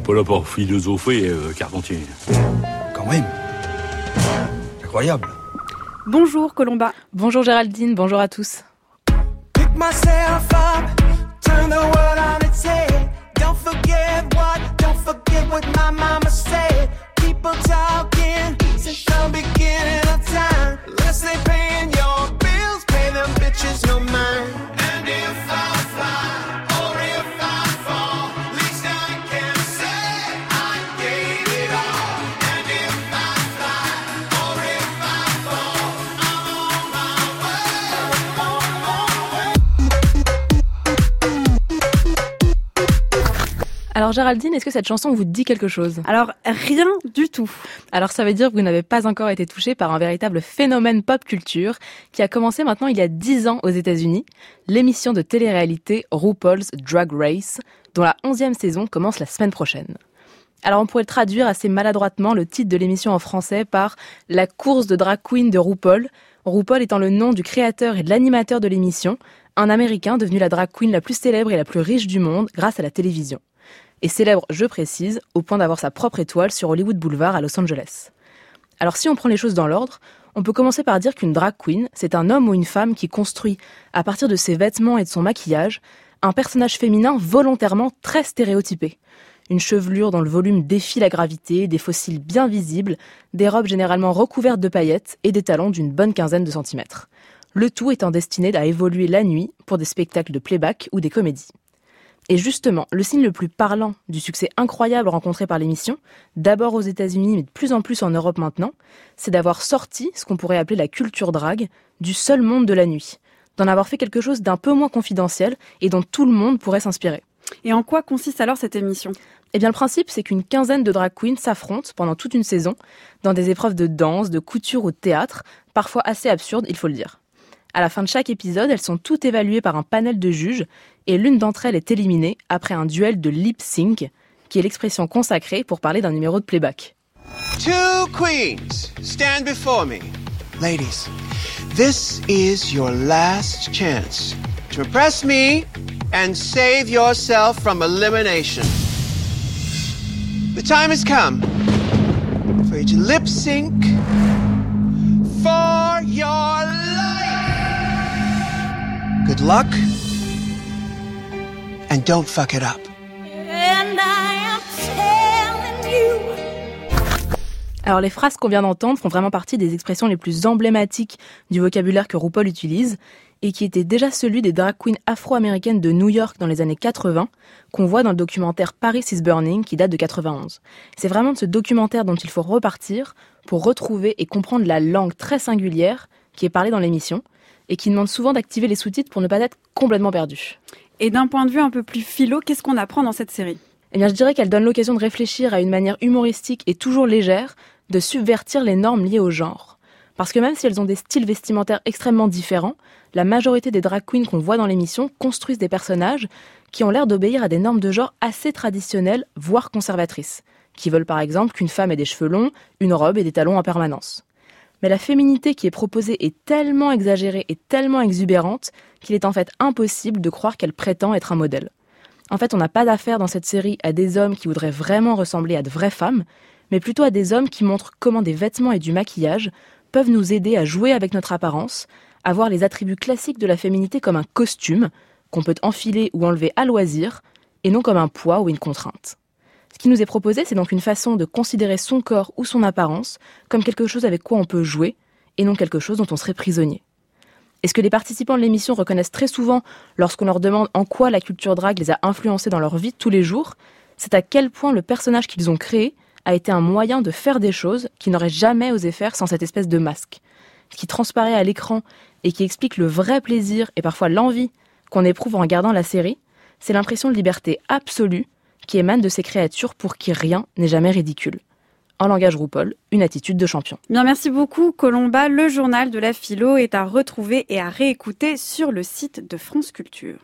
n'est pas là pour philosopher, euh, Carpentier. Quand même. Incroyable. Bonjour Colomba. Bonjour Géraldine, bonjour à tous. Pick Alors Géraldine, est-ce que cette chanson vous dit quelque chose? Alors rien du tout. Alors ça veut dire que vous n'avez pas encore été touché par un véritable phénomène pop culture qui a commencé maintenant il y a 10 ans aux États-Unis, l'émission de télé-réalité RuPaul's Drag Race, dont la 11e saison commence la semaine prochaine. Alors on pourrait traduire assez maladroitement le titre de l'émission en français par La course de drag queen de RuPaul, RuPaul étant le nom du créateur et de l'animateur de l'émission, un Américain devenu la drag queen la plus célèbre et la plus riche du monde grâce à la télévision. Et célèbre, je précise, au point d'avoir sa propre étoile sur Hollywood Boulevard à Los Angeles. Alors si on prend les choses dans l'ordre, on peut commencer par dire qu'une drag queen, c'est un homme ou une femme qui construit, à partir de ses vêtements et de son maquillage, un personnage féminin volontairement très stéréotypé. Une chevelure dont le volume défie la gravité, des fossiles bien visibles, des robes généralement recouvertes de paillettes et des talons d'une bonne quinzaine de centimètres. Le tout étant destiné à évoluer la nuit pour des spectacles de playback ou des comédies. Et justement, le signe le plus parlant du succès incroyable rencontré par l'émission, d'abord aux États-Unis mais de plus en plus en Europe maintenant, c'est d'avoir sorti ce qu'on pourrait appeler la culture drague du seul monde de la nuit, d'en avoir fait quelque chose d'un peu moins confidentiel et dont tout le monde pourrait s'inspirer. Et en quoi consiste alors cette émission? Eh bien, le principe, c'est qu'une quinzaine de drag queens s'affrontent pendant toute une saison dans des épreuves de danse, de couture ou de théâtre, parfois assez absurdes, il faut le dire. À la fin de chaque épisode, elles sont toutes évaluées par un panel de juges et l'une d'entre elles est éliminée après un duel de lip sync, qui est l'expression consacrée pour parler d'un numéro de playback. Two queens stand before me. Ladies, this is your last chance to impress me and save yourself from elimination. The time has come for you to lip sync for your. Good luck and don't fuck it up. And I am telling you. Alors les phrases qu'on vient d'entendre font vraiment partie des expressions les plus emblématiques du vocabulaire que RuPaul utilise et qui était déjà celui des drag queens afro-américaines de New York dans les années 80 qu'on voit dans le documentaire Paris is Burning qui date de 91. C'est vraiment de ce documentaire dont il faut repartir pour retrouver et comprendre la langue très singulière qui est parlée dans l'émission et qui demande souvent d'activer les sous-titres pour ne pas être complètement perdu. Et d'un point de vue un peu plus philo, qu'est-ce qu'on apprend dans cette série? Eh bien, je dirais qu'elle donne l'occasion de réfléchir à une manière humoristique et toujours légère de subvertir les normes liées au genre. Parce que même si elles ont des styles vestimentaires extrêmement différents, la majorité des drag queens qu'on voit dans l'émission construisent des personnages qui ont l'air d'obéir à des normes de genre assez traditionnelles, voire conservatrices, qui veulent par exemple qu'une femme ait des cheveux longs, une robe et des talons en permanence. Mais la féminité qui est proposée est tellement exagérée et tellement exubérante qu'il est en fait impossible de croire qu'elle prétend être un modèle. En fait, on n'a pas d'affaire dans cette série à des hommes qui voudraient vraiment ressembler à de vraies femmes, mais plutôt à des hommes qui montrent comment des vêtements et du maquillage peuvent nous aider à jouer avec notre apparence, à voir les attributs classiques de la féminité comme un costume qu'on peut enfiler ou enlever à loisir, et non comme un poids ou une contrainte. Ce qui nous est proposé, c'est donc une façon de considérer son corps ou son apparence comme quelque chose avec quoi on peut jouer, et non quelque chose dont on serait prisonnier. Et ce que les participants de l'émission reconnaissent très souvent lorsqu'on leur demande en quoi la culture drague les a influencés dans leur vie tous les jours, c'est à quel point le personnage qu'ils ont créé a été un moyen de faire des choses qu'ils n'auraient jamais osé faire sans cette espèce de masque. Ce qui transparaît à l'écran et qui explique le vrai plaisir et parfois l'envie qu'on éprouve en regardant la série, c'est l'impression de liberté absolue qui émane de ces créatures pour qui rien n'est jamais ridicule. En langage RuPaul, une attitude de champion. Bien, merci beaucoup, Colomba. Le journal de la philo est à retrouver et à réécouter sur le site de France Culture.